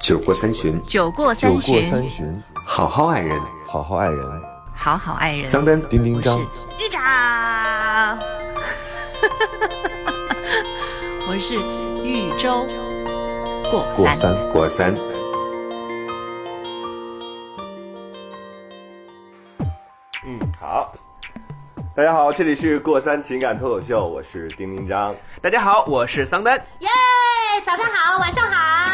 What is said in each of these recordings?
酒过三巡，酒过酒过三巡，好好爱人。好好爱人。好好爱人。桑丹，丁丁张，玉长，我是豫州过三。过三。过三。嗯，好，大家好，这里是过三情感脱口秀，我是丁丁张。大家好，我是桑丹。耶！早上好，晚上好，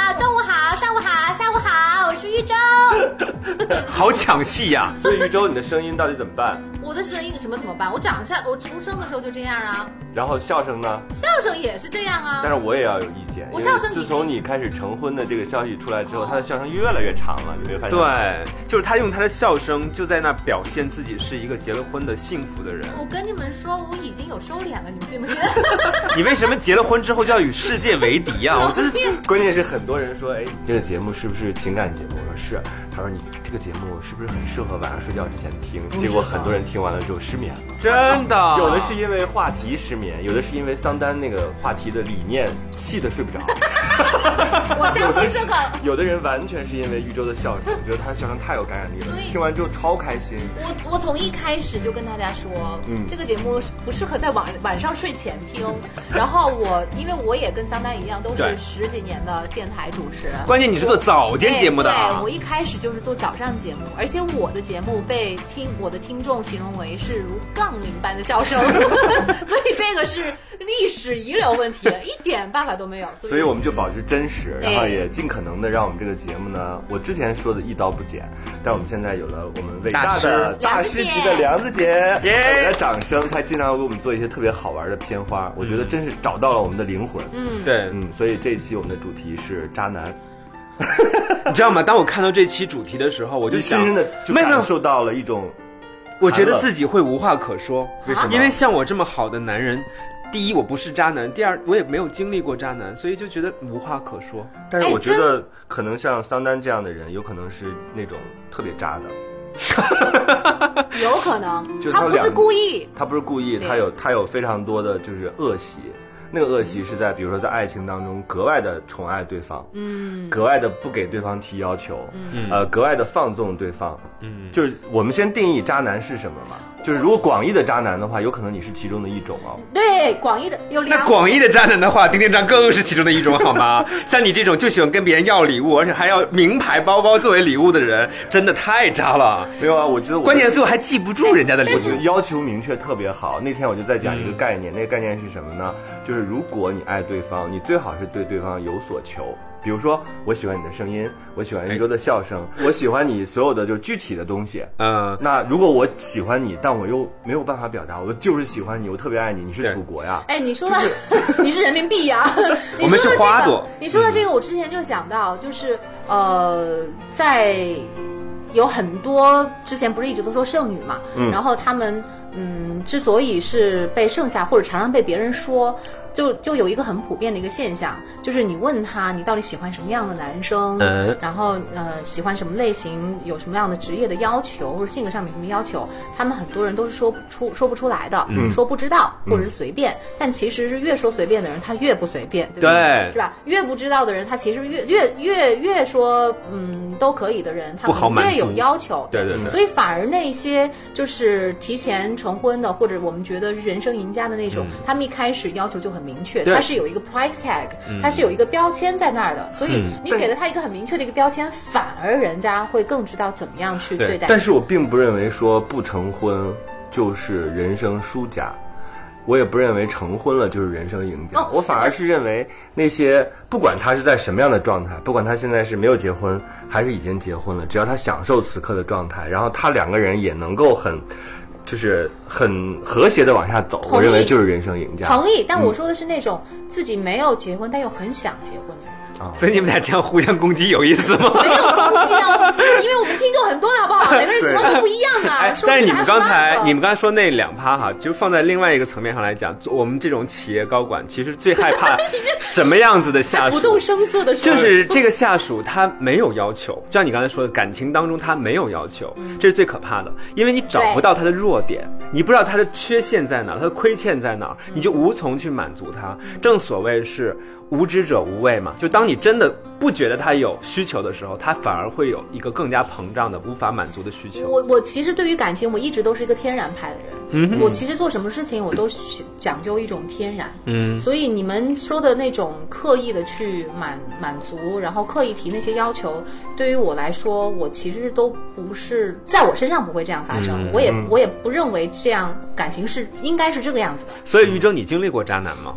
好，我是玉州。好抢戏呀、所以禹州，你的声音到底怎么办？我的声音什么怎么办？我长相，我出生的时候就这样啊，然后笑声呢？笑声也是这样啊但。是我也要有意见，我笑声自从你开始成婚的这个消息出来之后，他的笑声越来越长了，你没有发现？，对，就是他用他的笑声就在那表现自己是一个结了婚的幸福的人。我跟你们说，我已经有收敛了，你们信不信？你为什么结了婚之后就要与世界为敌啊、我真是关键是很多人说，哎，这个节目是不是情感节目？我说是。他说你这个节目是不是很适合晚上睡觉之前听？结果很多人听完了之后失眠了。真的。有的是因为话题失眠，有的是因为桑丹那个话题的理念气得睡不着。我相信这个。有的人完全是因为玉州的笑声，觉得他的笑声太有感染力了所，以听完之后超开心。我我从一开始就跟大家说，嗯这个节目不适合在晚晚上睡前听。然后我因为我也跟桑丹一样，都是十几年的电台主持。关键你是做早间节目的对我一开始就是做早上节目，而且我的节目被听我的听众形容为是如杠铃般的笑声，所以这个是历史遗留问题，一点办法都没有。所以，所以我们就保持真实，哎然后也尽可能的让我们这个节目呢，我之前说的一刀不剪，但我们现在有了我们伟大的大大师师级的梁子姐，耶给她掌声，她经常给我们做一些特别好玩的片花，我觉得真是找到了我们的灵魂。嗯，对，嗯，所以这一期我们的主题是渣男，你知道吗？当我看到这期主题的时候，我就想，深深的就感受到了一种，我觉得自己会无话可说。为什么因为像我这么好的男人，第一我不是渣男，第二我也没有经历过渣男，所以就觉得无话可说。但是我觉得可能像桑丹这样的人，有可能是那种特别渣的。有可能就他他不是故意。他不是故意，他有他有非常多的就是恶习。那个恶习是在，比如说在爱情当中格外的宠爱对方，嗯，格外的不给对方提要求，嗯呃，格外的放纵对方。嗯，就是我们先定义渣男是什么嘛？就是如果广义的渣男的话，有可能你是其中的一种哦。对，广义的有两那广义的渣男的话，丁丁张更是其中的一种，好吗？像你这种就喜欢跟别人要礼物，而且还要名牌包包作为礼物的人，真的太渣了。没有啊，我觉得我关键是我还记不住人家的礼我觉得物。要求明确特别好。那天我就在讲一个概念，那个概念是什么呢？就是如果你爱对方，你最好是对对方有所求。比如说，我喜欢你的声音，我喜欢一周的笑声，我喜欢你所有的就是具体的东西。嗯，那如果我喜欢你，但我又没有办法表达，我就是喜欢你，我特别爱你，你是祖国呀。哎，你说了，你是人民币呀、你我们是说的这个花朵你说的这个，我之前就想到，就是呃，在有很多之前不是一直都说剩女嘛，嗯然后他们嗯，之所以是被剩下或者常常被别人说。就就有一个很普遍的一个现象，就是你问他你到底喜欢什么样的男生，嗯然后呃喜欢什么类型，有什么样的职业的要求或者性格上面有什么要求，他们很多人都是说不出说不出来的，嗯。说不知道或者是随便，但其实是越说随便的人他越不随便，对不对？是吧？越不知道的人他其实越越越越说嗯都可以的人，他越有要求，对。对对所以反而那些就是提前成婚的，或者我们觉得人生赢家的那种，他们一开始要求就很明确，对他是有一个 price tag，它是有一个标签在那儿的，所以你给了他一个很明确的一个标签，反而人家会更知道怎么样去对对待。但是我并不认为说不成婚就是人生输家，我也不认为成婚了就是人生赢家。哦我反而是认为那些不管他是在什么样的状态，不管他现在是没有结婚还是已经结婚了，只要他享受此刻的状态，然后他两个人也能够很。就是很和谐的往下走，我认为就是人生赢家。同意，但我说的是那种自己没有结婚但又很想结婚的。所以你们俩这样互相攻击有意思吗？没有攻击啊，我们因为我们听众很多好不好？每个人情况都不一样啊。哎，但是你们刚才你们刚才说那两趴哈，就放在另外一个层面上来讲，我们这种企业高管其实最害怕 什么样子的下属？不动声色的说，就是这个下属他没有要求，就像你刚才说的，感情当中他没有要求，嗯这是最可怕的，因为你找不到他的弱点，你不知道他的缺陷在哪，他的亏欠在哪，你就无从去满足他。正所谓是无知者无畏嘛，就当你真的不觉得他有需求的时候，他反而会有一个更加膨胀的、无法满足的需求。我我其实对于感情，我一直都是一个天然派的人。嗯我其实做什么事情，我都讲究一种天然。嗯所以你们说的那种刻意的去满满足，然后刻意提那些要求，对于我来说，我其实都不是在我身上不会这样发生。嗯我也我也不认为这样感情是应该是这个样子的。所以于周，你经历过渣男吗？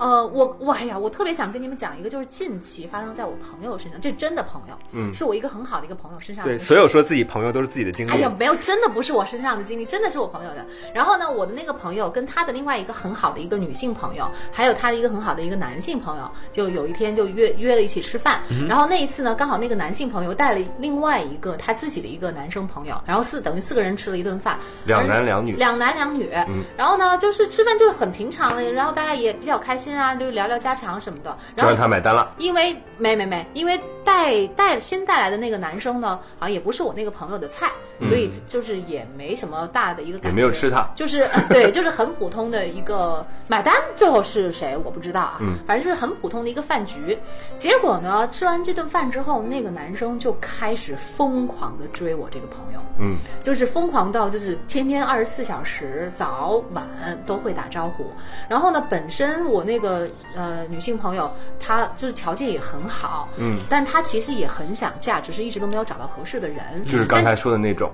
呃，我我哎呀，我特别想跟你们讲一个，就是近期发生在我朋友身上，这真的朋友，嗯，是我一个很好的一个朋友身上的对，所有说自己朋友都是自己的经历。哎呀，没有，真的不是我身上的经历，真的是我朋友的。然后呢，我的那个朋友跟他的另外一个很好的一个女性朋友，还有他的一个很好的一个男性朋友，就有一天就约约了一起吃饭。然后那一次呢，刚好那个男性朋友带了另外一个他自己的一个男生朋友，然后四等于四个人吃了一顿饭，两男两女两男两女。然后呢，就是吃饭就是很平常的，然后大家也比较开心啊，就聊聊家常什么的。就然后让他买单了。因为没没没，因为带带新带来的那个男生呢，好像也不是我那个朋友的菜，所以就是也没什么大的一个感觉，也没有吃它就是、呃对，就是很普通的一个买单，最后是谁我不知道啊，嗯反正就是很普通的一个饭局。结果呢，吃完这顿饭之后，那个男生就开始疯狂的追我这个朋友，嗯，就是疯狂到就是天天二十四小时早晚都会打招呼。然后呢，本身我那个呃女性朋友她就是条件也很好，嗯，但她其实也很想嫁，只是一直都没有找到合适的人。就是刚才说的那种，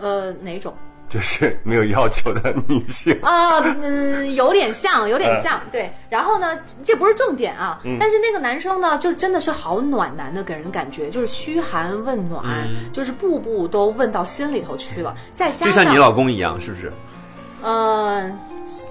呃哪种？就是没有要求的女性。啊，嗯，有点像，有点像，对。然后呢，这不是重点啊，但是那个男生呢，就真的是好暖男的，给人感觉就是嘘寒问暖，就是步步都问到心里头去了。再加上，就像你老公一样，是不是？嗯、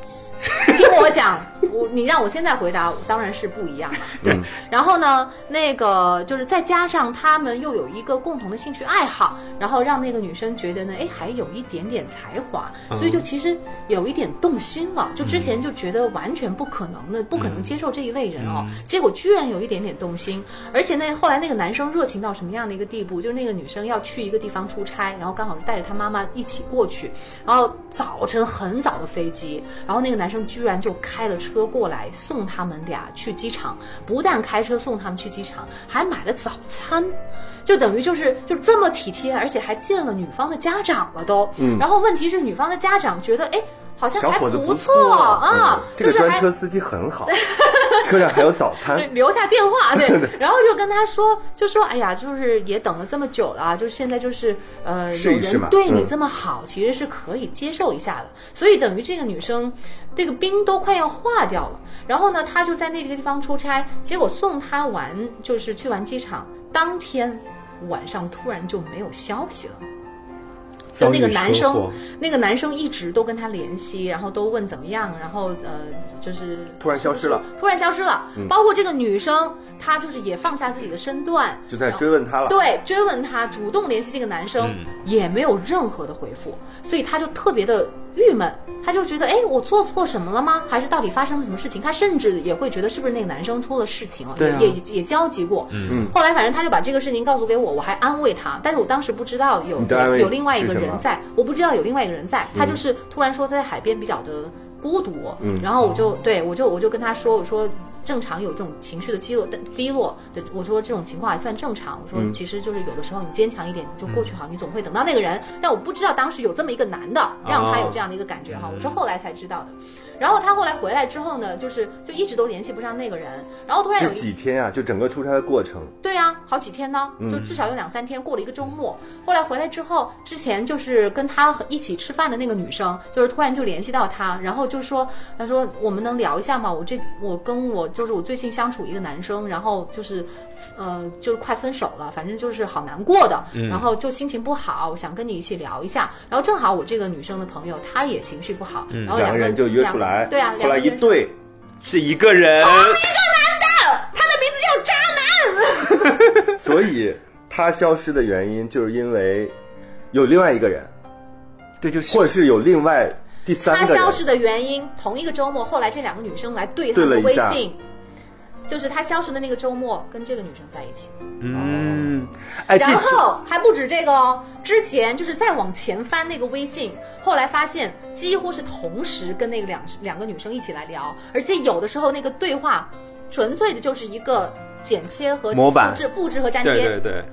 听我讲，我你让我现在回答，当然是不一样了。对，嗯然后呢，那个就是再加上他们又有一个共同的兴趣爱好，然后让那个女生觉得呢，哎，还有一点点才华，所以就其实有一点动心了。就之前就觉得完全不可能的，不可能接受这一类人哦，结果居然有一点点动心，而且那后来那个男生热情到什么样的一个地步？就是那个女生要去一个地方出差，然后刚好是带着她妈妈一起过去，然后早晨很早的飞机，然后那个男生居然就开了车过来送他们俩去机场，不但开车送他们去机场，还买了早餐。就等于就是就这么体贴，而且还见了女方的家长了都。嗯，然后问题是女方的家长觉得，哎，好像还小伙子不错啊嗯，这个专车司机很好，车上还有早餐对，。留下电话，对，然后就跟他说，就说，哎呀，就是也等了这么久了啊，就是现在就是呃，有试一试嘛人对你嗯这么好，其实是可以接受一下的。所以等于这个女生，这个冰都快要化掉了。然后呢，她就在那个地方出差，结果送她完，就是去完机场，当天晚上突然就没有消息了。就那个男生那个男生一直都跟她联系，然后都问怎么样，然后呃，就是突然消失了，突然消失了。包括这个女生，她就是也放下自己的身段，就在追问他了。对，追问他，主动联系这个男生，也没有任何的回复，所以他就特别的郁闷，他就觉得，哎，我做错什么了吗？还是到底发生了什么事情？他甚至也会觉得是不是那个男生出了事情了，对啊也也也交集过。嗯，后来反正他就把这个事情告诉给我，我还安慰他，但是我当时不知道有有另外一个人在，我不知道有另外一个人在，他就是突然说他在海边比较的孤独，嗯，然后我就对我就我就跟他说，我说。正常有这种情绪的低落，低落的，我说这种情况还算正常。我说其实就是有的时候你坚强一点，你就过去好，你总会等到那个人。但我不知道当时有这么一个男的让他有这样的一个感觉哈，我是后来才知道的。然后他后来回来之后呢，就是就一直都联系不上那个人，然后突然这有几天啊，就整个出差的过程，对啊，好几天呢，就至少有两三天，过了一个周末。后来回来之后，之前就是跟他一起吃饭的那个女生，就是突然就联系到他，然后就说，他说我们能聊一下吗？我这我跟我就是我最近相处一个男生，然后就是，呃，就是快分手了，反正就是好难过的，然后就心情不好，我想跟你一起聊一下。然后正好我这个女生的朋友她也情绪不好，然后两个人就约出来，两对啊，后来两个人一对，是一个人，他的名字叫渣男。所以他消失的原因就是因为有另外一个人，对，就是或者是有另外第三他个人消失的原因，同一个周末，后来这两个女生来对他的微信，就是他消失的那个周末跟这个女生在一起，嗯，哎，然后还不止这个哦，之前就是再往前翻那个微信，后来发现几乎是同时跟那个两两个女生一起来聊，而且有的时候那个对话。纯粹的就是一个剪切和模板复制、复制和粘贴，对对对，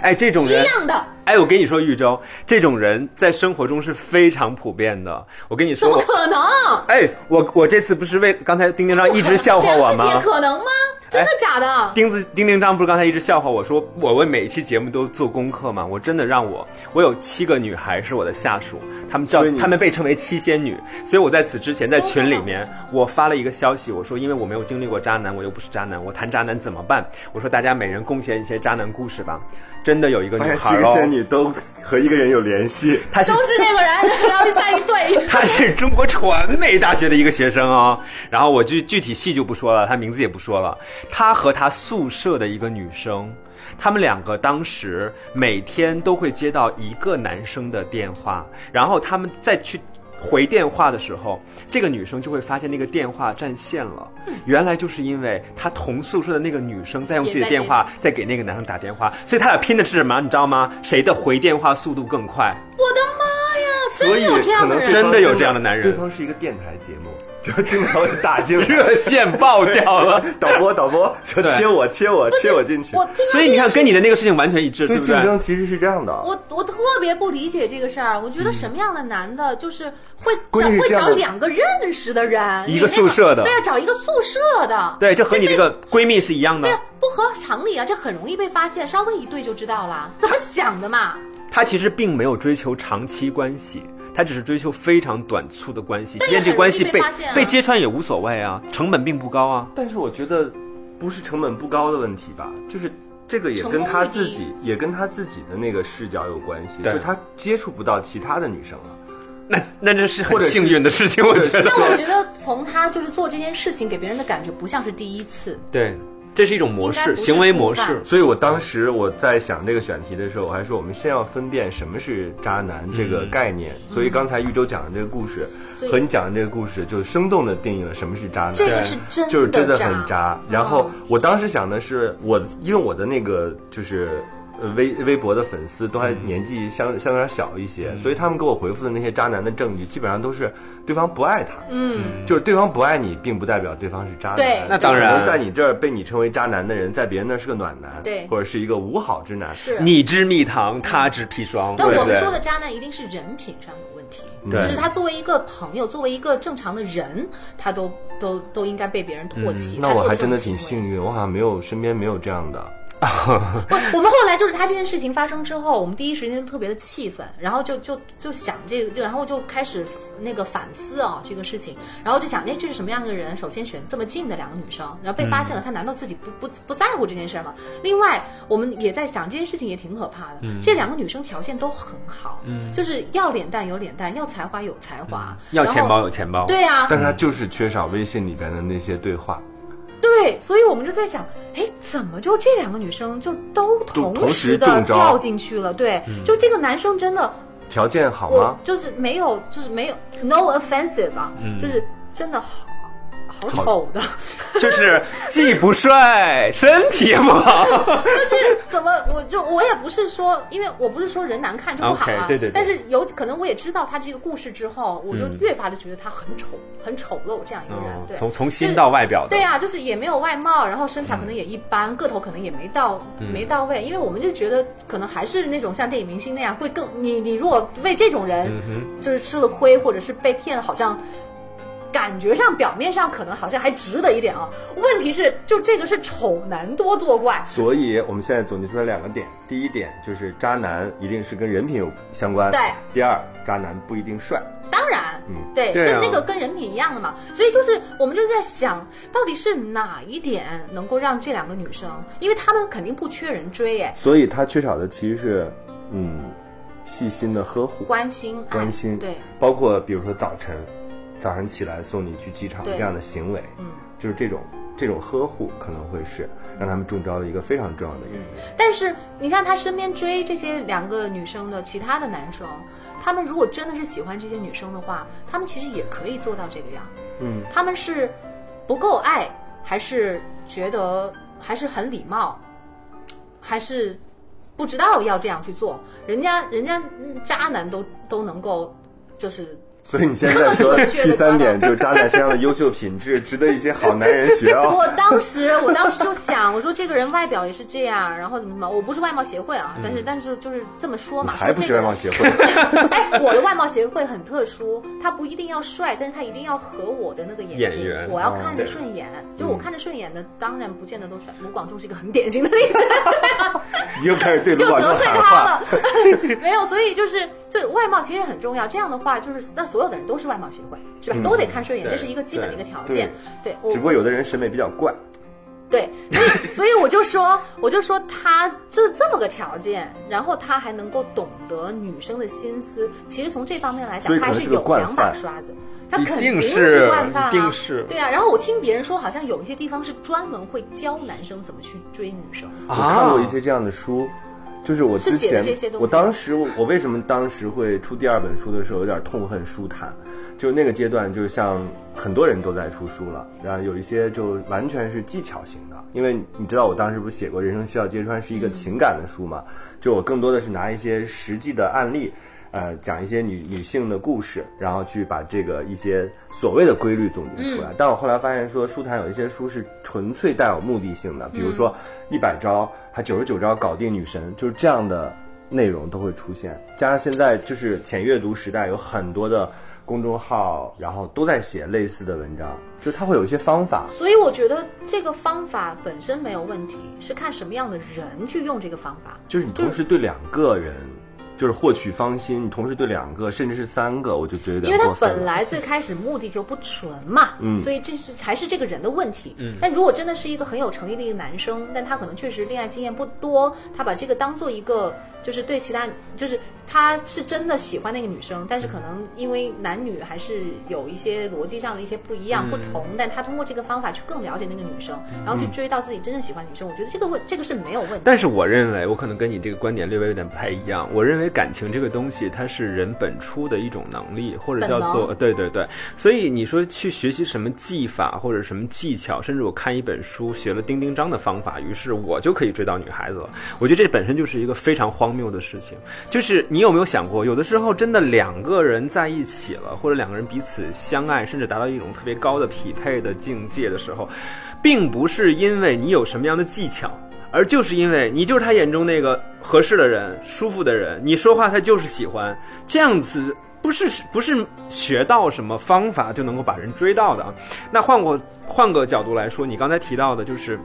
哎，这种人一，样的，哎，我跟你说，玉州这种人在生活中是非常普遍的。我跟你说，怎么可能？哎，我我这次不是为刚才丁丁上一直笑话我吗？可能吗？真的假的？钉子丁丁张不是刚才一直笑话我说我为每一期节目都做功课吗？我真的让我我有七个女孩是我的下属，她们叫她们被称为七仙女，所以我在此之前在群里面我发了一个消息，我说因为我没有经历过渣男，我又不是渣男，我谈渣男怎么办？我说大家每人贡献一些渣男故事吧。真的有一个女孩哦仙，女都和一个人有联系，她是都是那个人，然后在一对。她是中国传媒大学的一个学生哦，然后我具具体系就不说了，她名字也不说了。她和她宿舍的一个女生，他们两个当时每天都会接到一个男生的电话，然后他们再去。回电话的时候，这个女生就会发现那个电话占线了。原来就是因为她同宿舍的那个女生在用自己的电话在给那个男生打电话，所以他俩拼的是什么？你知道吗？谁的回电话速度更快？我的妈所以有这样的人，可能真的有这样的男人对方是一个电台节目，就经常会打进来。热线爆掉了。导播导播说切我切我切我进去我，听所以你看，跟你的那个事情完全一致，所以竞对不对？争其实是这样的。我我特别不理解这个事儿，我觉得什么样的男的，就是会会找两个认识的人，一个宿舍的对啊，找一个宿舍的，对，这和你这个闺蜜是一样的对啊。，不合常理啊，这很容易被发现，稍微一对就知道了，怎么想的嘛？她其实并没有追求长期关系，他只是追求非常短促的关系。但即便这关系被被啊被揭穿也无所谓啊，成本并不高啊。但是我觉得不是成本不高的问题吧，就是这个也跟他自己也跟他自己的那个视角有关系，就是他接触不到其他的女生了。那那这是或者是很幸运的事情，我觉得。但我觉得从他就是做这件事情给别人的感觉不像是第一次，对，这是一种模式，行为模式。所以我当时我在想这个选题的时候，我还说我们先要分辨什么是渣男这个概念。所以刚才玉州讲的这个故事和你讲的这个故事，就生动的定义了什么是渣男。这个是真就是真的很渣。然后我当时想的是，我因为我的那个就是。呃，微微博的粉丝都还年纪相相对而小一些，所以他们给我回复的那些渣男的证据，基本上都是对方不爱他。嗯，就是对方不爱你，并不代表对方是渣男。对那当然在你这儿被你称为渣男的人，在别人那儿是个暖男，对或者是一个无好之男。是。你知蜜糖，他知砒霜，但我们？说的渣男一定是人品上有问题，对就是他作为一个朋友，作为一个正常的人，他都都都应该被别人唾弃。嗯那我还真的挺幸运，我好像没有身边没有这样的。不，我们后来就是他这件事情发生之后，我们第一时间就特别的气愤，然后就就就想这个，就然后就开始那个反思啊、这个事情，然后就想，哎，这是什么样的人？首先选这么近的两个女生，然后被发现了，他难道自己不不不在乎这件事儿吗？另外，我们也在想这件事情也挺可怕的，这两个女生条件都很好，嗯，就是要脸蛋有脸蛋，要才华有才华，要钱包有钱包，对啊，但他就是缺少微信里边的那些对话。对，所以我们就在想，哎，怎么就这两个女生就都同同时的掉进去了？对，就这个男生真的，条件好吗？就是没有，就是没有，no offensive 啊，就是真的好好丑的，就是既不帅，身体也不好。就是怎么我就我也不是说，因为我不是说人难看就不好啊，对对对。但是有可能我也知道他这个故事之后，我就越发的觉得他很丑，很丑陋这样一个人，对，哦从从心到外表的，对啊，就是也没有外貌，然后身材可能也一般，个头可能也没到、没到位，因为我们就觉得可能还是那种像电影明星那样，会更你你如果为这种人就是吃了亏或者是被骗了，好像。感觉上、表面上可能好像还值得一点啊。问题是，就这个是丑男多作怪，所以我们现在总结出来两个点：第一点就是渣男一定是跟人品有相关；对。第二，渣男不一定帅。当然，嗯。对，对啊。就那个跟人品一样的嘛。所以就是我们就在想，到底是哪一点能够让这两个女生，因为她们肯定不缺人追，哎，所以她缺少的其实是，嗯，细心的呵护、关心、关心，对，包括比如说早晨，早上起来送你去机场这样的行为，嗯。就是这种这种呵护可能会是让他们中招的一个非常重要的原因。但是你看他身边追这些两个女生的其他的男生，他们如果真的是喜欢这些女生的话，他们其实也可以做到这个样。嗯，他们是不够爱，还是觉得还是很礼貌，还是不知道要这样去做？人家人家嗯渣男都都能够就是所以你现在说 第三点就是渣男身上的优秀品质，值得一些好男人学哦。我当时，我当时就想，我说这个人外表也是这样，然后怎么怎么，我不是外貌协会啊，但是但是就是这么说嘛。还不是外貌协会？哎，我的外貌协会很特殊，他不一定要帅，但是他一定要合我的那个眼睛，我要哦看着顺眼。就是我看着顺眼的，当然不见得都帅。卢广仲是一个很典型的例子，你又开始对卢广仲喊话。他了。没有，所以就是这外貌其实很重要。这样的话，就是那所有的人都是外貌协会，是吧？都得看顺眼，这是一个基本的一个条件。对，我只不过有的人审美比较怪，对，所以所以我就说，我就说他这这么个条件，然后他还能够懂得女生的心思，其实从这方面来讲，他还是个有两把刷子。他肯定是惯犯啊，一定是对啊。然后我听别人说，好像有一些地方是专门会教男生怎么去追女生。我看过一些这样的书，就是我之前我当时我我为什么当时会出第二本书的时候有点痛恨书坛，就是那个阶段，就是像很多人都在出书了，然后有一些就完全是技巧型的，因为你知道我当时不是写过《人生需要揭穿》是一个情感的书嘛，就我更多的是拿一些实际的案例。呃，讲一些女女性的故事，然后去把这个一些所谓的规律总结出来。但我后来发现说，书坛有一些书是纯粹带有目的性的，比如说一百招，还九十九招搞定女神，就是这样的内容都会出现。加上现在就是浅阅读时代，有很多的公众号，然后都在写类似的文章，就是它会有一些方法。所以我觉得这个方法本身没有问题，是看什么样的人去用这个方法。就是你同时对两个人，就是获取芳心，你同时对两个甚至是三个，我就觉得有因为他点过分了。本来最开始目的就不纯嘛，嗯所以这是还是这个人的问题。嗯但如果真的是一个很有诚意的一个男生，但他可能确实恋爱经验不多，他把这个当做一个就是对其他就是他是真的喜欢那个女生，但是可能因为男女还是有一些逻辑上的一些不一样、不同，但他通过这个方法去更了解那个女生，然后去追到自己真正喜欢的女生，我觉得这个问这个是没有问题。但是我认为，我可能跟你这个观点略微有点不太一样。我认为感情这个东西，它是人本初的一种能力，或者叫做对对对。所以你说去学习什么技法或者什么技巧，甚至我看一本书学了丁丁章的方法，于是我就可以追到女孩子了。我觉得这本身就是一个非常荒谬的事情。就是你有没有想过，有的时候真的两个人在一起了，或者两个人彼此相爱，甚至达到一种特别高的匹配的境界的时候，并不是因为你有什么样的技巧。而就是因为你就是他眼中那个合适的人、舒服的人，你说话他就是喜欢，这样子不是不是学到什么方法就能够把人追到的啊。那换过换个角度来说，你刚才提到的就是。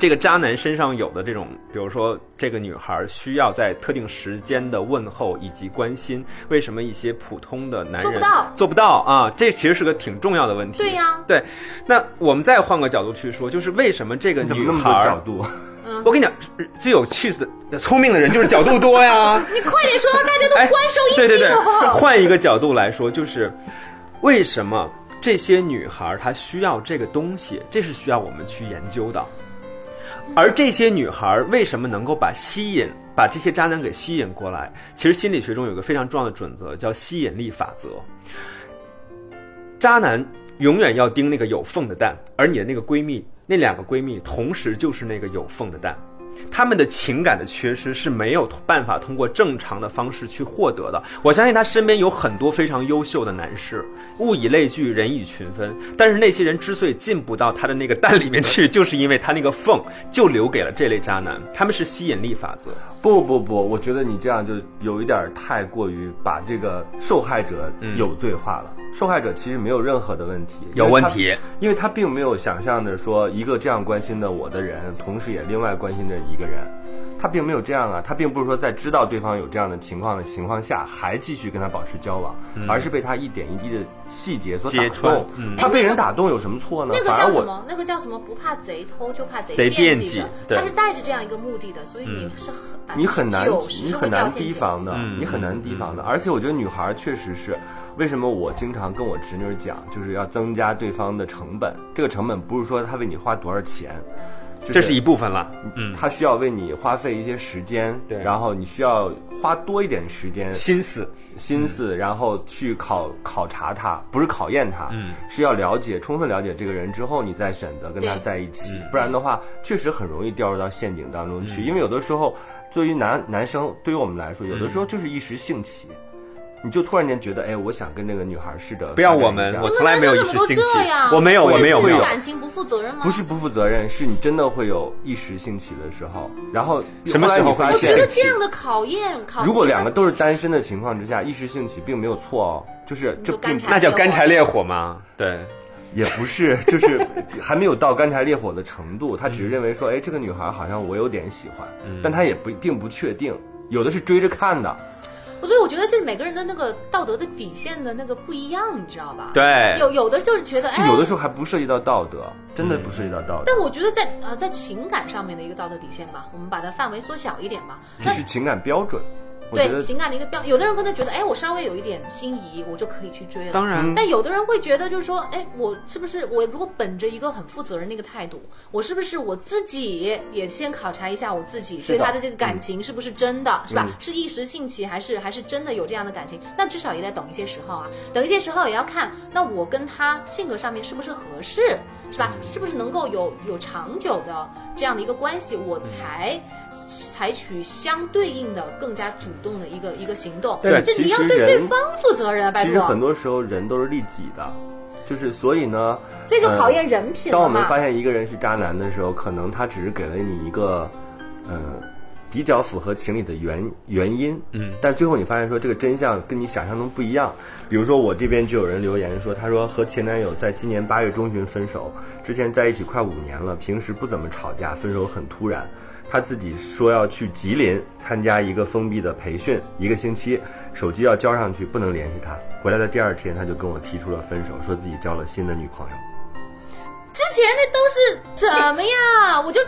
这个渣男身上有的这种，比如说这个女孩需要在特定时间的问候以及关心，为什么一些普通的男人做不到做不到啊？这其实是个挺重要的问题。对呀对。那我们再换个角度去说，就是为什么这个女孩怎么那么多孩角度？我跟你讲，最有趣的、聪明的人就是角度多呀。你快点说，大家都哎观受一对对对击好不，好？换一个角度来说，就是为什么这些女孩她需要这个东西，这是需要我们去研究的。而这些女孩为什么能够把吸引、把这些渣男给吸引过来？其实心理学中有个非常重要的准则，叫吸引力法则。渣男永远要盯那个有缝的蛋，而你的那个闺蜜，那两个闺蜜同时就是那个有缝的蛋。他们的情感的缺失是没有办法通过正常的方式去获得的。我相信他身边有很多非常优秀的男士，物以类聚，人以群分。但是那些人之所以进不到他的那个蛋里面去，就是因为他那个缝就留给了这类渣男。他们是吸引力法则。不不不，我觉得你这样就有一点儿太过于把这个受害者有罪化了。受害者其实没有任何的问题，有问题因为他并没有想象着说一个这样关心的我的人，同时也另外关心着一个人。他并没有这样啊，他并不是说在知道对方有这样的情况的情况下，还继续跟他保持交往，而是被他一点一滴的细节所打动。嗯他被人打动有什么错呢？那个反而我叫什么？那个叫什么？不怕贼偷，就怕贼贼惦惦记他是带着这样一个目的的，所以你是很你很难你很难提防的，嗯你很难提防的。而且我觉得女孩儿确实是，为什么我经常跟我侄女儿讲，就是要增加对方的成本。这个成本不是说他为你花多少钱，就这是一部分了。嗯，他需要为你花费一些时间，对。然后你需要花多一点时间、心思。心思，然后去考考察他，不是考验他，嗯，是要了解、充分了解这个人之后，你再选择跟他在一起，嗯。不然的话，确实很容易掉入到陷阱当中去。因为有的时候，对于男男生，对于我们来说，有的时候就是一时兴起，你就突然间觉得，哎，我想跟那个女孩试着不要我们，我从来没有一时兴起我没有，我没有，对会有。感情不负责任吗？不是不负责任，是你真的会有一时兴起的时候，然后什么时候发现我觉得，这样的考验，考如果两个都是单身的情况之下，一时兴起并没有错哦，就是这并就那叫干柴烈火吗？对，也不是，就是 还没有到干柴烈火的程度，他只是认为说，哎，这个女孩好像我有点喜欢，但他也不并不确定，有的是追着看的，所以我觉得这每个人的那个道德的底线的那个不一样，你知道吧？，对，有有的就是觉得，哎，就有的时候还不涉及到道德，真的不涉及到道德，但我觉得在啊、在情感上面的一个道德底线吧，我们把它范围缩小一点吧。这是情感标准，对情感的一个标，有的人可能觉得，哎，我稍微有一点心仪，我就可以去追了。当然，但有的人会觉得，就是说，哎，我是不是我如果本着一个很负责任的一个态度，我是不是我自己也先考察一下我自己对他的这个感情是不是真的，是吧？嗯是一时兴起还是还是真的有这样的感情？那至少也得等一些时候啊，等一些时候也要看，那我跟他性格上面是不是合适，是吧？嗯是不是能够有有长久的这样的一个关系，我才。采取相对应的更加主动的一个一个行动，对这你要对对方负责任啊，拜托。其实很多时候人都是利己的，就是所以呢，这就呃考验人品。当我们发现一个人是渣男的时候，可能他只是给了你一个，嗯，比较符合情理的原原因，嗯，但最后你发现说这个真相跟你想象中不一样。比如说我这边就有人留言说，他说和前男友在今年八月中旬分手，之前在一起快五年了，平时不怎么吵架，分手很突然。他自己说要去吉林参加一个封闭的培训，一个星期，手机要交上去，不能联系他。回来的第二天，他就跟我提出了分手，说自己交了新的女朋友。之前那都是什么呀？我就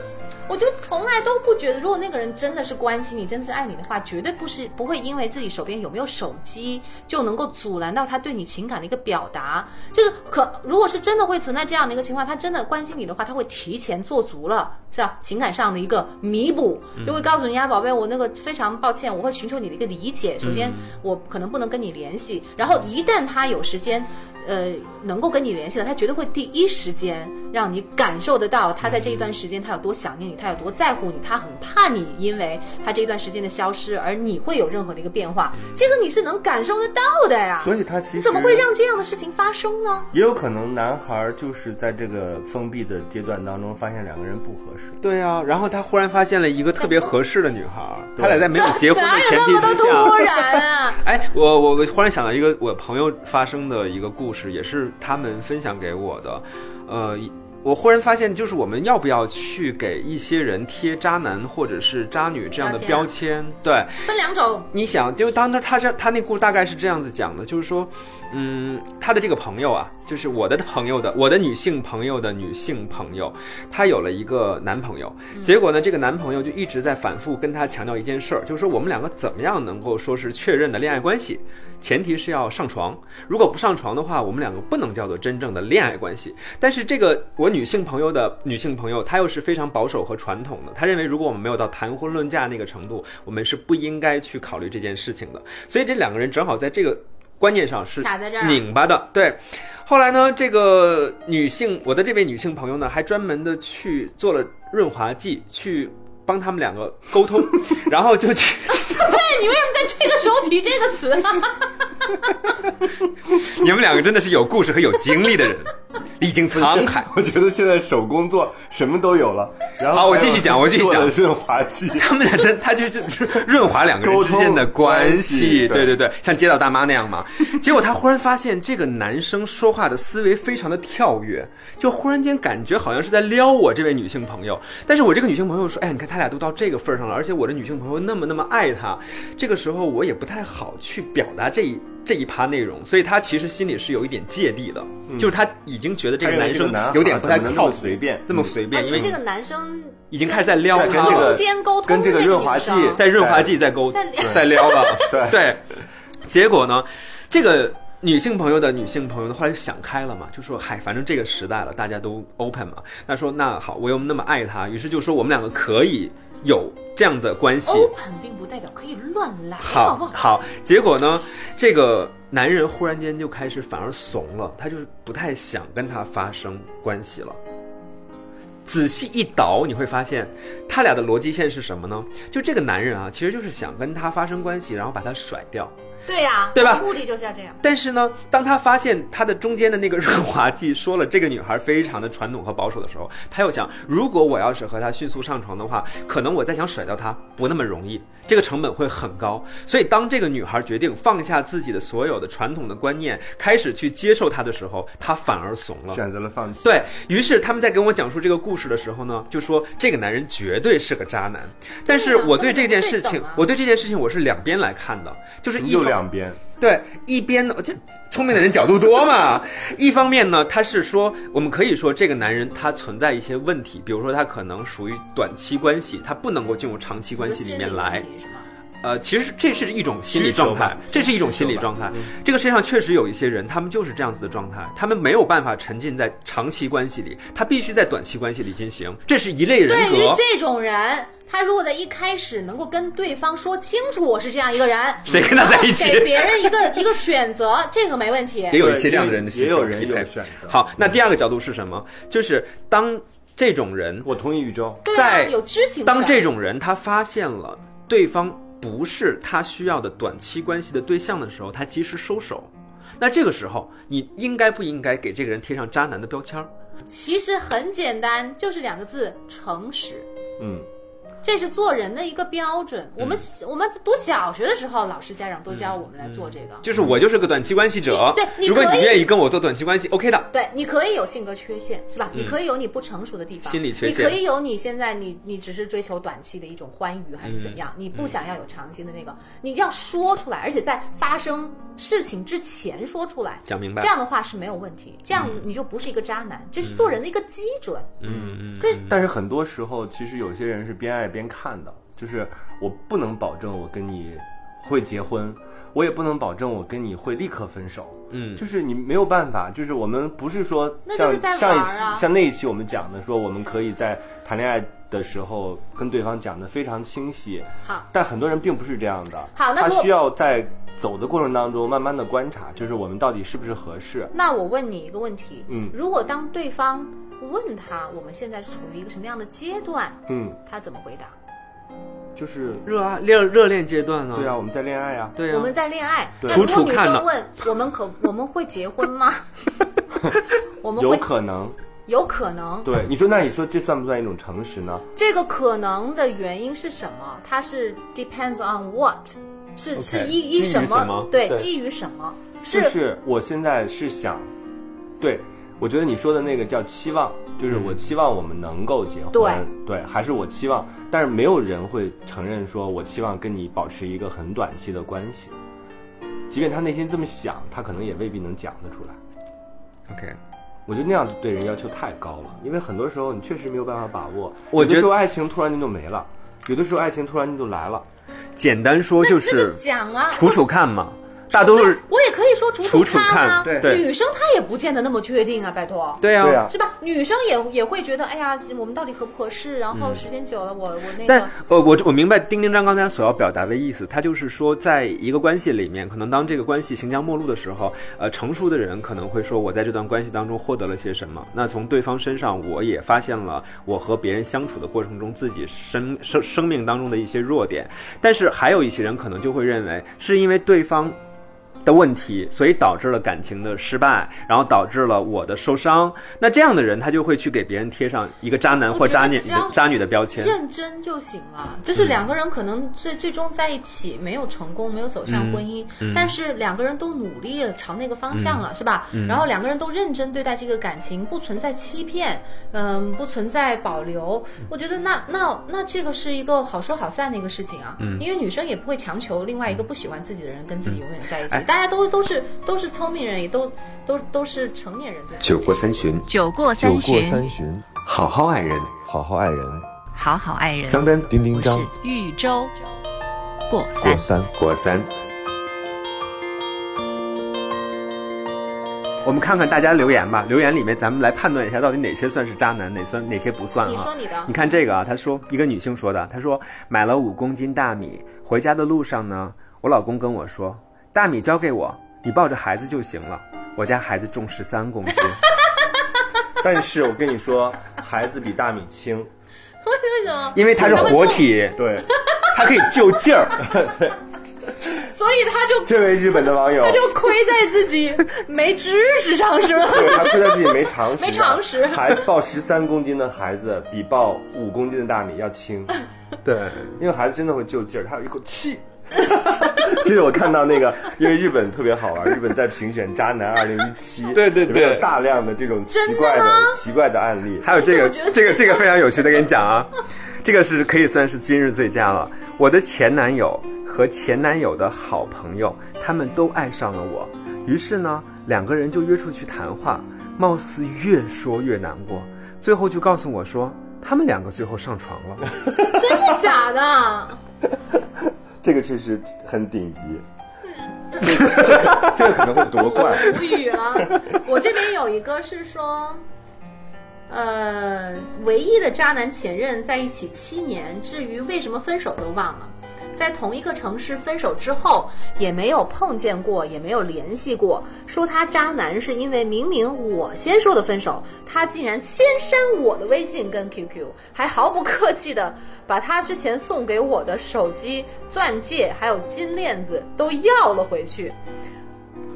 我就从来都不觉得，如果那个人真的是关心你，真的是爱你的话，绝对不是不会因为自己手边有没有手机就能够阻拦到他对你情感的一个表达。这个可如果是真的会存在这样的一个情况，他真的关心你的话，他会提前做足了。是吧？情感上的一个弥补，就会告诉人家宝贝，我那个非常抱歉，我会寻求你的一个理解。首先，我可能不能跟你联系，然后一旦他有时间，呃，能够跟你联系了，他绝对会第一时间让你感受得到他在这一段时间他有多想念你，他有多在乎你，他很怕你因为他这一段时间的消失而你会有任何的一个变化，这个你是能感受得到的呀。所以他其实怎么会让这样的事情发生呢？也有可能男孩儿就是在这个封闭的阶段当中，发现两个人不合适。对啊，然后他忽然发现了一个特别合适的女孩儿，他俩在没有结婚的哪有前提那么多突之下。然啊？哎，我我我忽然想到一个我朋友发生的一个故事，也是他们分享给我的。呃，我忽然发现，就是我们要不要去给一些人贴渣男或者是渣女这样的标标签？对，分两种，你想，就当他他这他那故事大概是这样子讲的，就是说，嗯，他的这个朋友啊，就是我的朋友的我的女性朋友的女性朋友，她有了一个男朋友，结果呢，这个男朋友就一直在反复跟她强调一件事儿，就是说我们两个怎么样能够说是确认的恋爱关系。前提是要上床，如果不上床的话，我们两个不能叫做真正的恋爱关系。但是这个我女性朋友的女性朋友，她又是非常保守和传统的，她认为如果我们没有到谈婚论嫁那个程度，我们是不应该去考虑这件事情的。所以这两个人正好在这个观念上是拧巴的。对，后来呢，这个女性，我的这位女性朋友呢，还专门的去做了润滑剂，去帮他们两个沟通，然后就去。对你为什么在这个时候提这个词啊？你们两个真的是有故事和有经历的人，历经沧海。我觉得现在手工做什么都有了。然后好我继续讲我继续讲润滑剂。他们俩真，他就是润滑两个人之间的关系，关系对对对，像街道大妈那样嘛。结果他忽然发现，这个男生说话的思维非常的跳跃，就忽然间感觉好像是在撩我这位女性朋友。但是我这个女性朋友说，哎，你看他俩都到这个份儿上了，而且我的女性朋友那么那么爱他，这个时候我也不太好去表达这一。这一趴内容，所以他其实心里是有一点芥蒂的，就是他已经觉得这个男生有点不太能靠随便，这么随便，啊，因为这个男生已经开始在撩他了跟这个中间沟通跟这个润滑剂在润滑剂在勾在撩在撩了，对对，结果呢，这个女性朋友的女性朋友呢，后来就想开了嘛，就说嗨，反正这个时代了，大家都 open 嘛，那说那好，我又那么爱他，于是就说我们两个可以有这样的关系。open 并不代表可以乱来，好不好？好，结果呢，这个男人忽然间就开始反而怂了，他就是不太想跟他发生关系了。仔细一倒，你会发现，他俩的逻辑线是什么呢？就这个男人啊，其实就是想跟他发生关系，然后把他甩掉。对呀、对吧目的就是要这样。但是呢，当他发现他的中间的那个润滑剂说了这个女孩非常的传统和保守的时候，他又想，如果我要是和她迅速上床的话，可能我再想甩掉她不那么容易，这个成本会很高。所以当这个女孩决定放下自己的所有的传统的观念，开始去接受他的时候，他反而怂了。选择了放弃。对于是，他们在跟我讲述这个故事的时候呢，就说这个男人绝对是个渣男。但是我对这件事情我对这件事情我是两边来看的，就是一又方两边，对，一边呢，这聪明的人角度多嘛。一方面呢，他是说，我们可以说这个男人他存在一些问题，比如说他可能属于短期关系，他不能够进入长期关系里面来。呃，其实这是一种心理状态这是一种心理状态。这个世界上确实有一些人，他们就是这样子的状态，他们没有办法沉浸在长期关系里，他必须在短期关系里进行，这是一类人对于。这种人，他如果在一开始能够跟对方说清楚我是这样一个人，谁跟他在一起给别人一个一个选择，这个没问题。也有一些这样的人的也有人有选择。好，那第二个角度是什么？就是当这种人我同意宇宙。在有知情。当这种人他发现了对方不是他需要的短期关系的对象的时候，他及时收手。那这个时候，你应该不应该给这个人贴上渣男的标签儿？其实很简单，就是两个字：诚实。嗯，这是做人的一个标准。我嗯们我们读小学的时候，老师家长都教我们来做这个。就是我就是个短期关系者，对你如果你愿意跟我做短期关系，OK 的。对，你可以有性格缺陷，是吧？你可以有你不成熟的地方，嗯心理缺陷你可以有你现在你你只是追求短期的一种欢愉还是怎嗯样，你不想要有长期的那个，你要说出来，而且在发生事情之前说出来，讲明白。这样的话是没有问题，这样你就不是一个渣男，这是做人的一个基准。嗯嗯，对。但是很多时候，其实有些人是边爱边看的，就是我不能保证我跟你会结婚，我也不能保证我跟你会立刻分手。嗯。就是你没有办法，就是我们不是说像那就是在上一玩啊期像那一期我们讲的说，我们可以在谈恋爱的时候跟对方讲的非常清晰，好，但很多人并不是这样的。好那他需要在走的过程当中慢慢的观察，就是我们到底是不是合适。那我问你一个问题，嗯如果当对方问他我们现在是处于一个什么样的阶段，嗯，他怎么回答？就是热爱热热恋阶段呢？对啊，我们在恋爱啊。对啊，我们在恋爱，对那如果女生问我们可 我们会结婚吗？我们有可能，有可能，对你说，那你说这算不算一种诚实呢？这个可能的原因是什么？它是 depends on what，是是依依什什么对，对基于什么？就是我现在是想，对我觉得你说的那个叫期望，就是我期望我们能够结婚，对对，还是我期望，但是没有人会承认说我期望跟你保持一个很短期的关系，即便他内心这么想，他可能也未必能讲得出来。OK。我觉得那样对人要求太高了，因为很多时候你确实没有办法把握。我觉得有的时候爱情突然间就没了，有的时候爱情突然间就来了。简单说就是就讲啊，处处看嘛，大多数我也可以说楚楚楚看啊，对女生她也不见得那么确定啊，拜托。对啊，是吧？女生也也会觉得，哎呀，我们到底合不合适？然后时间久了，我我那但个，呃，我我明白丁丁张刚才所要表达的意思，他就是说，在一个关系里面，可能当这个关系行将末路的时候，呃，成熟的人可能会说，我在这段关系当中获得了些什么。那从对方身上，我也发现了我和别人相处的过程中自己生生生命当中的一些弱点。但是还有一些人可能就会认为，是因为对方。的问题，所以导致了感情的失败，然后导致了我的受伤。那这样的人，他就会去给别人贴上一个渣男或渣女渣女的标签。认真就行了。就是两个人可能最最终在一起没有成功，没有走向婚姻，但是两个人都努力了，朝那个方向了，是吧？然后两个人都认真对待这个感情，不存在欺骗，嗯，不存在保留。我觉得那那那这个是一个好说好散的一个事情啊。因为女生也不会强求另外一个不喜欢自己的人跟自己永远在一起，大家都都是都是聪明人，也都都都是成年人，对？酒过三巡，酒过三酒过三巡，好好爱人。好好爱人。好好爱人。桑丹、丁丁我张是豫州过过三。过三，我们看看大家留言吧，留言里面咱们来判断一下，到底哪些算是渣男，哪算哪些不算啊你说。你的你，看这个啊，他说一个女性说的，她说买了五公斤大米，回家的路上呢，我老公跟我说，大米交给我，你抱着孩子就行了，我家孩子重十三公斤。但是我跟你说，孩子比大米轻，为什么？因为他是活体，对，他可以就劲儿。所以他就这位日本的网友他，就亏在自己没知识上是吧？对他亏在自己没常识啊，没常识还抱十三公斤的孩子比抱五公斤的大米要轻，对，因为孩子真的会就劲儿，他有一口气。这是我看到那个，因为日本特别好玩，日本在评选渣男二零一七，对对对有大量的这种奇怪的奇怪的案例。还有这个这个这个非常有趣的，跟你讲啊，这个是可以算是今日最佳了。我的前男友和前男友的好朋友，他们都爱上了我，于是呢，两个人就约出去谈话，貌似越说越难过，最后就告诉我说，他们两个最后上床了。真的假的？这个确实很顶级，这个这个这个可能会夺冠。无语了。我这边有一个是说，呃，唯一的渣男前任在一起七年，至于为什么分手都忘了。在同一个城市分手之后，也没有碰见过，也没有联系过。说他渣男是因为明明我先说的分手，他竟然先删我的微信跟 QQ，还毫不客气的把他之前送给我的手机、钻戒还有金链子都要了回去。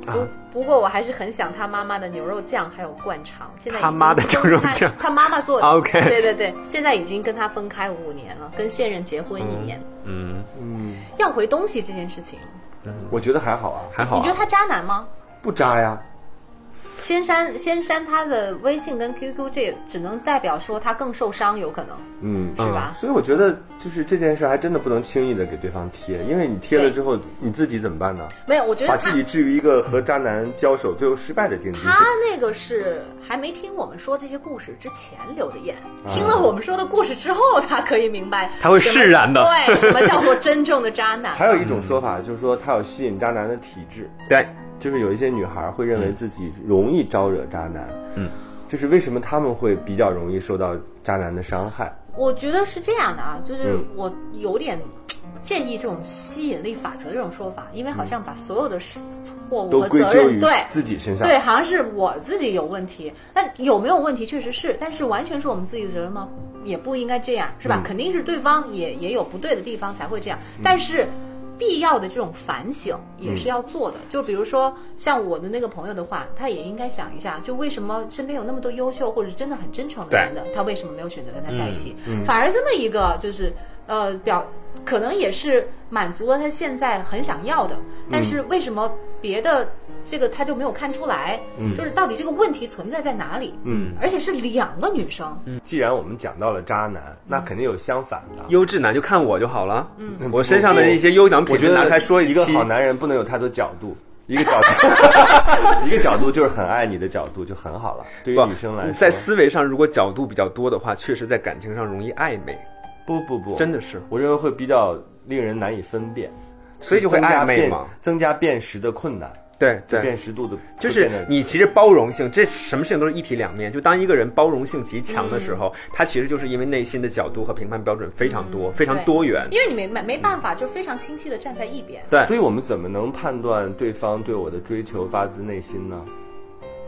不啊不过我还是很想他妈妈的牛肉酱还有灌肠。现在他妈的牛肉酱他他妈妈做的。OK 对对对，现在已经跟他分开五年了，跟现任结婚一年。嗯，嗯，要回东西这件事情，我觉得还好啊，还好、啊。你觉得他渣男吗？不渣呀。先删先删他的微信跟 QQ，这也只能代表说他更受伤，有可能嗯，是吧？所以我觉得就是这件事还真的不能轻易的给对方贴，因为你贴了之后，你自己怎么办呢？没有，我觉得把自己置于一个和渣男交手最后失败的境地。他那个是还没听我们说这些故事之前留的言，听了我们说的故事之后，他可以明白，他会释然的对，什么叫做真正的渣男？还有一种说法就是说，他有吸引渣男的体质，对，就是有一些女孩会认为自己容易招惹渣男，嗯，就是为什么他们会比较容易受到渣男的伤害？我觉得是这样的啊，就是嗯我有点建议这种吸引力法则这种说法，因为好像把所有的事错误都和归咎于责任对自己身上。对，好像是我自己有问题。那有没有问题？确实是，但是完全是我们自己的责任吗？也不应该这样，是吧？嗯肯定是对方也也有不对的地方才会这样，但是。必要的这种反省也是要做的，就比如说像我的那个朋友的话，他也应该想一下，就为什么身边有那么多优秀或者真的很真诚的对。男的，他为什么没有选择跟他在一起？嗯嗯。反而这么一个就是呃表，可能也是满足了他现在很想要的，但是为什么别的这个他就没有看出来？嗯就是到底这个问题存在在哪里？嗯，而且是两个女生，既然我们讲到了渣男，那肯定有相反的。优质男就看我就好了。嗯我身上的一些优良品我觉得拿出来说一个好男人不能有太多角度，一个角度，一个角度就是很爱你的角度就很好了。对于女生来说，在思维上如果角度比较多的话，确实在感情上容易暧昧，不不不，真的是，我认为会比较令人难以分辨，所以就会暧昧嘛。增加辨识的困难，对对辨。识度的就是你其实包容性，这什么事情都是一体两面。就当一个人包容性极强的时候，他其实就是因为内心的角度和评判标准非常多、非常多元。因为你没没没办法，就非常清晰的站在一边。对，所以我们怎么能判断对方对我的追求发自内心呢？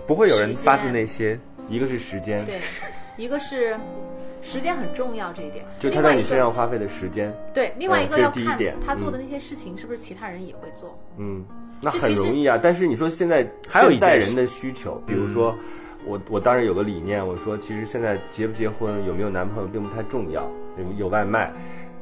不会有人发自内心。一个是时间，对，一个是时间很重要这一点，就他在你身上花费的时间，对，另外一个要看第一点他做的那些事情是不是其他人也会做。嗯，那很容易啊。但是你说现在还有一代人的需求，比如说。我我当然有个理念，我说其实现在结不结婚、有没有男朋友并不太重要，有有外卖，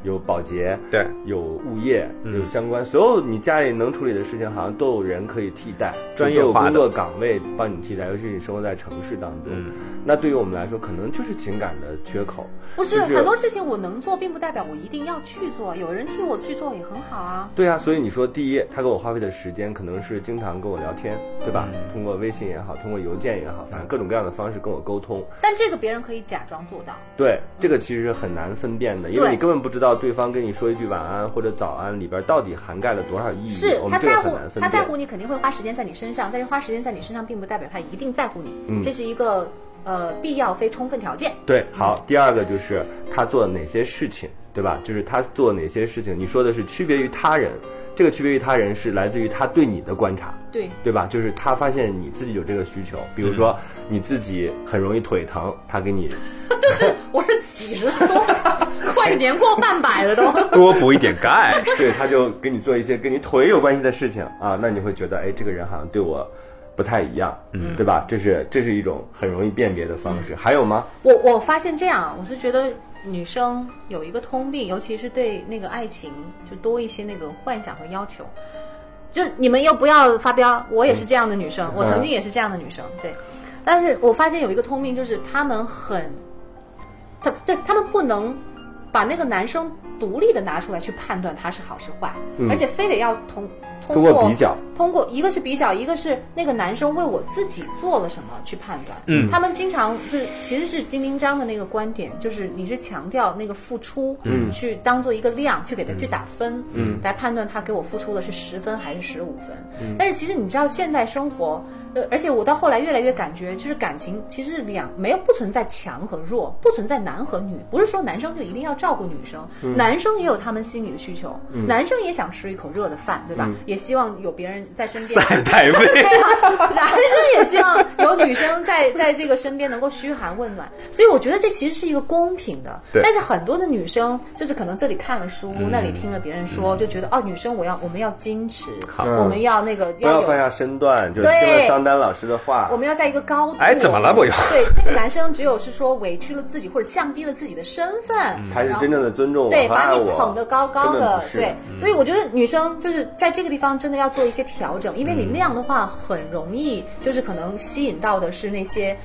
有保洁，对，有物业，嗯有相关所有你家里能处理的事情，好像都有人可以替代，专业化的工作岗位帮你替代，尤其是你生活在城市当中。嗯那对于我们来说，可能就是情感的缺口。不是就是很多事情我能做，并不代表我一定要去做。有人替我去做也很好啊。对啊，所以你说，第一，他给我花费的时间可能是经常跟我聊天，对吧？嗯通过微信也好，通过邮件也好，反正各种各样的方式跟我沟通。但这个别人可以假装做到。对，这个其实是很难分辨的，因为你根本不知道对方跟你说一句晚安或者早安里边到底涵盖了多少意义。是他在乎。他在乎你，肯定会花时间在你身上，但是花时间在你身上，并不代表他一定在乎你。嗯这是一个呃必要非充分条件。对，好，第二个就是他做哪些事情，对吧？就是他做哪些事情，你说的是区别于他人，这个区别于他人是来自于他对你的观察。对，对吧？就是他发现你自己有这个需求，比如说你自己很容易腿疼，他给你 我是几十岁，快年过半百了都。多补一点钙。对，他就给你做一些跟你腿有关系的事情啊，那你会觉得，哎，这个人好像对我不太一样，嗯，对吧？这是这是一种很容易辨别的方式。还有吗？我我发现这样，我是觉得女生有一个通病，尤其是对那个爱情就多一些那个幻想和要求。就你们又不要发飙，我也是这样的女生，我曾经也是这样的女生，对。但是我发现有一个通病，就是他们很，他对他们不能把那个男生独立的拿出来去判断他是好是坏，而且非得要通通通过比较，通过一个是比较，一个是那个男生为我自己做了什么去判断。嗯他们经常就是其实是丁丁章的那个观点，就是你是强调那个付出，嗯去当做一个量去给他去打分，嗯来判断他给我付出的是十分还是十五分。但是其实你知道现代生活。呃，而且我到后来越来越感觉，就是感情其实是两没有不存在强和弱，不存在男和女，不是说男生就一定要照顾女生，男生也有他们心里的需求，男生也想吃一口热的饭，对吧？也希望有别人在身边。赛太 对位，啊，男生也希望有女生在 在这个身边能够嘘寒问暖，所以我觉得这其实是一个公平的。但是很多的女生就是可能这里看了书，那里听了别人说，就觉得哦，女生我要我们要矜持，我们要那个有不要放下身段，就是听对了桑丹老师的话。我。们要在一个高度。哎怎么了我又？对那个男生只有是说委屈了自己或者降低了自己的身份，才是真正的尊重我对，把你捧得高高的对，所以我觉得女生就是在这个地方真的要做一些调整，因为你那样的话很容易就是可能吸引到的是那些。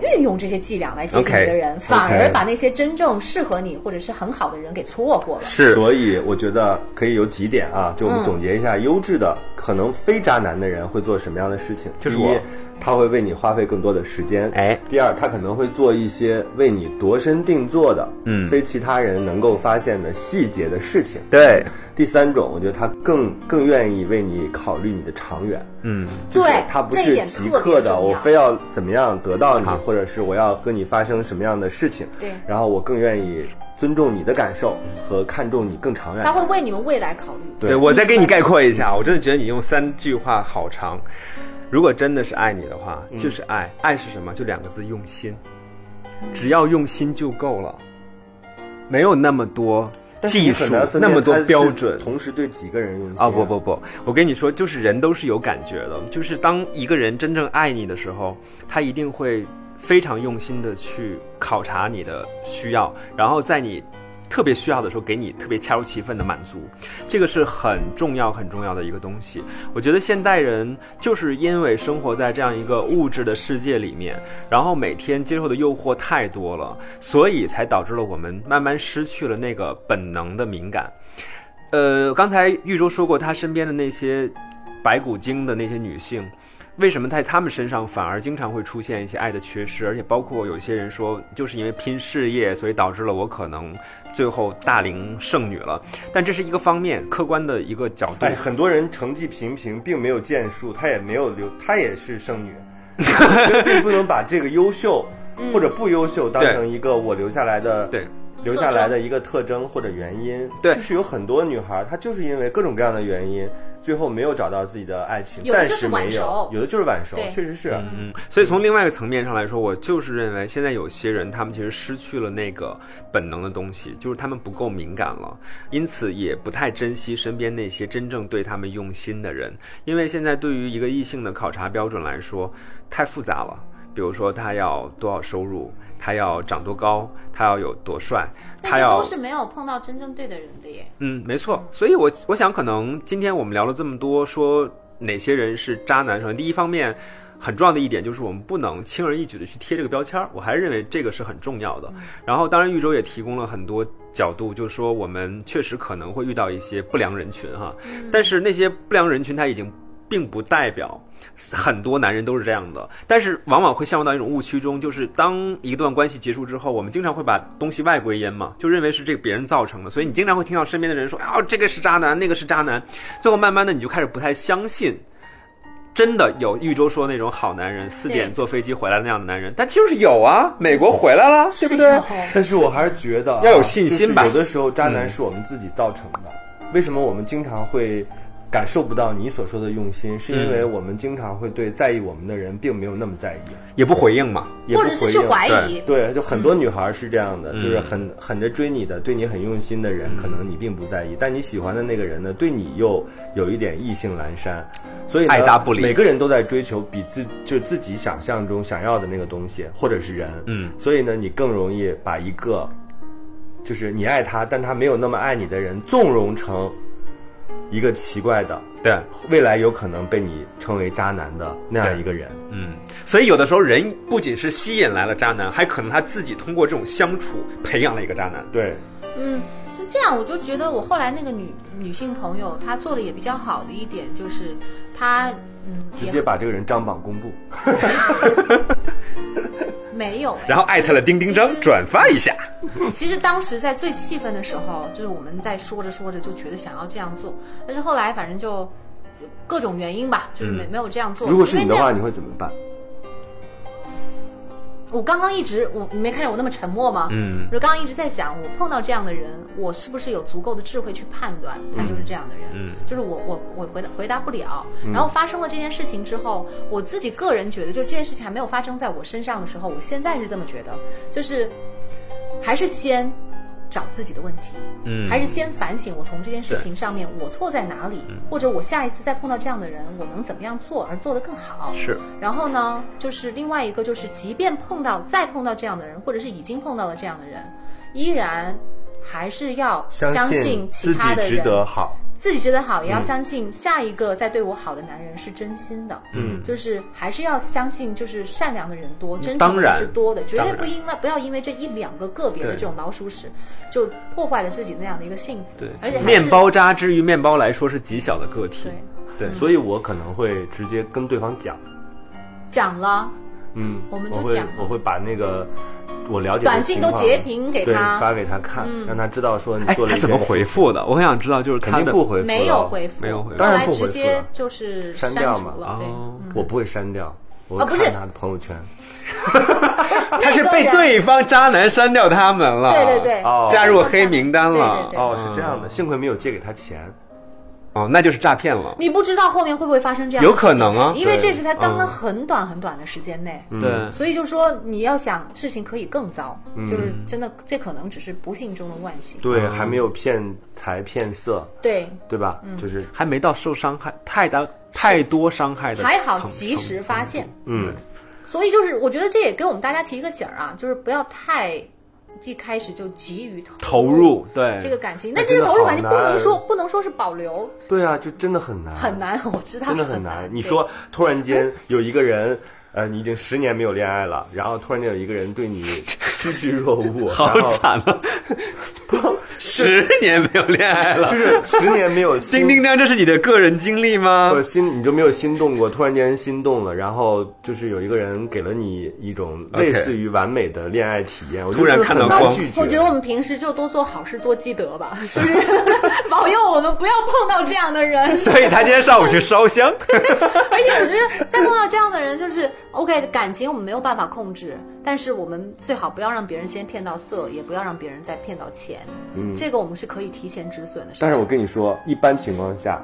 运用这些伎俩来接近你的人反而把那些真正适合你或者是很好的人给错过了。是所以我觉得可以有几点啊，就我们嗯总结一下，优质的可能非渣男的人会做什么样的事情？第一就是我，他会为你花费更多的时间。哎第二，他可能会做一些为你度身定做的，嗯非其他人能够发现的细节的事情。对，第三种，我觉得他更更愿意为你考虑你的长远。嗯，就是对他不这点是即刻的，我非要怎么样得到你好，或者是我要跟你发生什么样的事情。对然后我更愿意尊重你的感受和看重你更长远。他会为你们未来考虑。对对我再给你概括一下，我真的觉得你用三句话好长。如果真的是爱你的话，嗯就是爱。爱是什么？就两个字：用心。只要用心就够了，没有那么多技术那么多标准。同时对几个人用心啊不不不，我跟你说，就是人都是有感觉的，就是当一个人真正爱你的时候，他一定会非常用心的去考察你的需要，然后在你特别需要的时候给你特别恰如其分的满足，这个是很重要很重要的一个东西。我觉得现代人就是因为生活在这样一个物质的世界里面，然后每天接受的诱惑太多了，所以才导致了我们慢慢失去了那个本能的敏感。呃，刚才玉州说过，他身边的那些白骨精的那些女性，为什么在他们身上反而经常会出现一些爱的缺失？而且包括有些人说，就是因为拼事业，所以导致了我可能最后大龄剩女了。但这是一个方面，客观的一个角度。哎，很多人成绩平平，并没有建树，他也没有留，他也是剩女，我觉得并不能把这个优秀或者不优秀当成一个我留下来的对留下来的一个特征或者原因。对就是有很多女孩，她就是因为各种各样的原因，最后没有找到自己的爱情，有的就是暂时没有晚熟，有的就是晚熟，确实是。嗯，所以从另外一个层面上来说，我就是认为现在有些人他们其实失去了那个本能的东西，就是他们不够敏感了，因此也不太珍惜身边那些真正对他们用心的人，因为现在对于一个异性的考察标准来说太复杂了。比如说他要多少收入，他要长多高，他要有多帅，他要都是没有碰到真正对的人的耶。嗯，没错。所以我我想，可能今天我们聊了这么多，说哪些人是渣男。首先，第一方面，很重要的一点就是我们不能轻而易举的去贴这个标签儿，我还是认为这个是很重要的。然后，当然，玉州也提供了很多角度，就是说我们确实可能会遇到一些不良人群哈，但是那些不良人群他已经并不代表。很多男人都是这样的，但是往往会陷入到一种误区中，就是当一段关系结束之后，我们经常会把东西外归因嘛，就认为是这个别人造成的，所以你经常会听到身边的人说啊、这个是渣男，那个是渣男，最后慢慢的你就开始不太相信。真的有玉州说那种好男人，四点坐飞机回来那样的男人，但就是有啊，美国回来了，对不对？但是我还是觉得啊 要有信心吧就是有的时候，渣男嗯是我们自己造成的。为什么我们经常会感受不到你所说的用心，是因为嗯。我们经常会对在意我们的人并没有那么在意，也不回应嘛。也不或者是去回应。怀疑，对，就很多女孩是这样的，嗯就是很狠着追你的，对你很用心的人，可能你并不在意，但你喜欢的那个人呢，对你又有一点意兴阑珊，所以爱答不理。每个人都在追求比自就是自己想象中想要的那个东西，或者是人，嗯，所以呢，你更容易把一个就是你爱他，但他没有那么爱你的人，纵容成一个奇怪的，对，未来有可能被你称为渣男的那样一个人。嗯，所以有的时候人不仅是吸引来了渣男，还可能他自己通过这种相处培养了一个渣男。对，嗯，是这样，我就觉得我后来那个女女性朋友，她做的也比较好的一点就是，她嗯直接把这个人张榜公布。没有、哎然后艾特了丁丁张转发一下。其实当时在最气愤的时候，就是我们在说着说着就觉得想要这样做，但是后来反正就各种原因吧，就是没、没有这样做。如果是你的话，你会怎么办？我刚刚一直我你没看见我那么沉默吗？嗯我刚刚一直在想，我碰到这样的人，我是不是有足够的智慧去判断他就是这样的人？嗯就是我我我回答回答不了。然后发生了这件事情之后，我自己个人觉得，就这件事情还没有发生在我身上的时候，我现在是这么觉得，就是还是先找自己的问题，嗯。还是先反省我从这件事情上面我错在哪里，或者我下一次再碰到这样的人，我能怎么样做而做得更好？是，然后呢，就是另外一个就是，即便碰到再碰到这样的人，或者是已经碰到了这样的人，依然还是要相信其他的人，得好。自己觉得好，也要相信下一个在对我好的男人是真心的。嗯。就是还是要相信，就是善良的人多，真诚的人是多的，绝对不因为不要因为这一两个个别的这种老鼠屎，就破坏了自己那样的一个幸福。对，而且面包渣之于面包来说是极小的个体。对。对，所以我可能会直接跟对方讲，讲了，嗯，我们就讲我会把那个我了解的短信都情况截屏给对他发给他看，让他知道说你哎做，了他怎么回复的？我很想知道，就是肯他的定不回复，没有回复，没有回复。当然不回复直接了就是删掉嘛。哦我不会删掉，我啊不是。他的朋友圈。他是被对方渣男删掉他们了，对对对，哦。加入黑名单了。对对对。哦，是这样的，幸亏没有借给他钱。哦，那就是诈骗了。你不知道后面会不会发生这样的有，可能啊因为这是才刚刚嗯很短很短的时间内，对，所以就说你要想事情可以更糟，嗯。就是真的这可能只是不幸中的万幸。对，嗯还没有骗财骗色，对，对吧？嗯。就是还没到受伤害太大太多伤害的，还好及时发现，嗯，所以就是我觉得这也给我们大家提一个醒儿啊，就是不要太一开始就急于投入，对。这个感情，哎但这个投入感情不能说不能说是保留，对啊，就真的很难，很难，我知道。真的很很难。你说突然间有一个人，呃，你已经十年没有恋爱了，然后突然间有一个人对你趋之若鹜，好惨啊！十年没有恋爱了就，是十年没有心丁丁张，这是你的个人经历吗我，？心你就没有心动过，突然间心动了，然后就是有一个人给了你一种类似于完美的恋爱体验，我突然看到光。我觉得我们平时就多做好事，多积德吧，就是保佑我们不要碰到这样的人。所以他今天上午去烧香。而且我觉得再碰到这样的人，就是 OK，感情我们没有办法控制，但是我们最好不要让别人先骗到色，也不要让别人再骗到钱。嗯这个我们是可以提前止损的。但是我跟你说，一般情况下，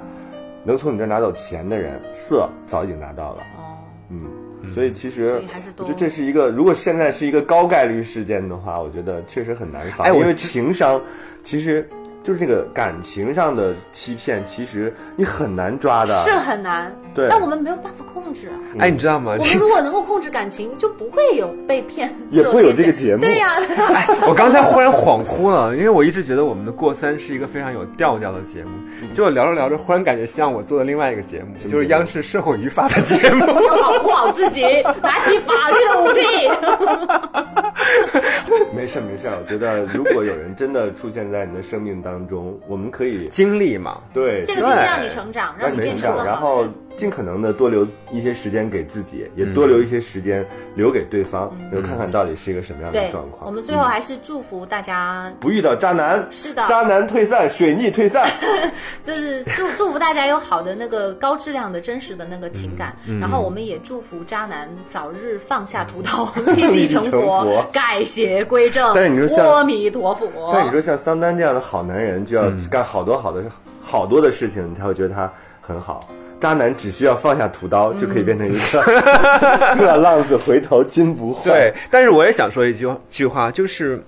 能从你这拿走钱的人，色早已经拿到了。哦，嗯，所以其实所以还是多我觉得这是一个，如果现在是一个高概率事件的话，我觉得确实很难防，哎因为情商其实就是那个感情上的欺骗，其实你很难抓的。是很难，对但我们没有办法控制啊。哎，你知道吗？我们如果能够控制感情，就不会有被骗色也不会有这个节目对呀、哎，我刚才忽然恍惚了，因为我一直觉得我们的过三是一个非常有调调的节目，结果聊着聊着，忽然感觉像我做的另外一个节目，就是央视社会语法的节目。要保护好自己，拿起法律的武器。没事没事，我觉得如果有人真的出现在你的生命当中，我们可以经历嘛，对这个经历让你成长，让你成长，变成更然后。尽可能的多留一些时间给自己，也多留一些时间留给对方，然后看看到底是一个什么样的状，况。我们最后还是祝福大家。不遇到渣男，是的渣男退散，水逆退散。就是祝祝福大家有好的那个高质量的真实的那个情感，嗯然后我们也祝福渣男早日放下屠刀，立地成佛，改邪归正。但是你说像阿弥陀佛，但你说像桑丹这样的好男人，就要干好多好多、好多的事情，你才会觉得他很好。渣男只需要放下屠刀，就可以变成一个 饿浪子回头金不换。对，但是我也想说一句句话，就是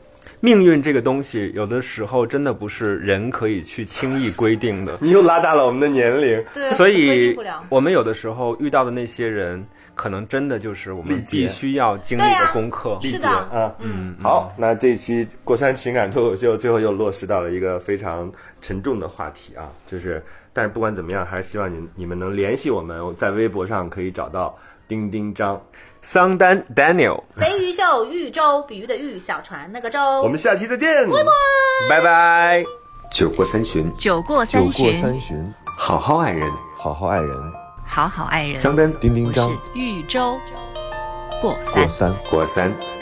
命运这个东西，有的时候真的不是人可以去轻易规定的。你又拉大了我们的年龄。对，所以，我们有的时候遇到的那些人，可能真的就是我们必须要经历的功课。是的，啊，嗯，好，那这一期过山情感脱口秀最后又落实到了一个非常沉重的话题啊，就是，但是不管怎么样，还是希望你你们能联系我们，在微博上可以找到丁丁张。桑丹 Daniel，飞鱼秀豫州，比喻的喻，小船那个舟。我们下期再见，拜拜。酒过三巡，酒过三酒过巡，三巡，好好爱人。好好爱人，好好爱人。桑丹丁丁张是豫州过过三。三。过三。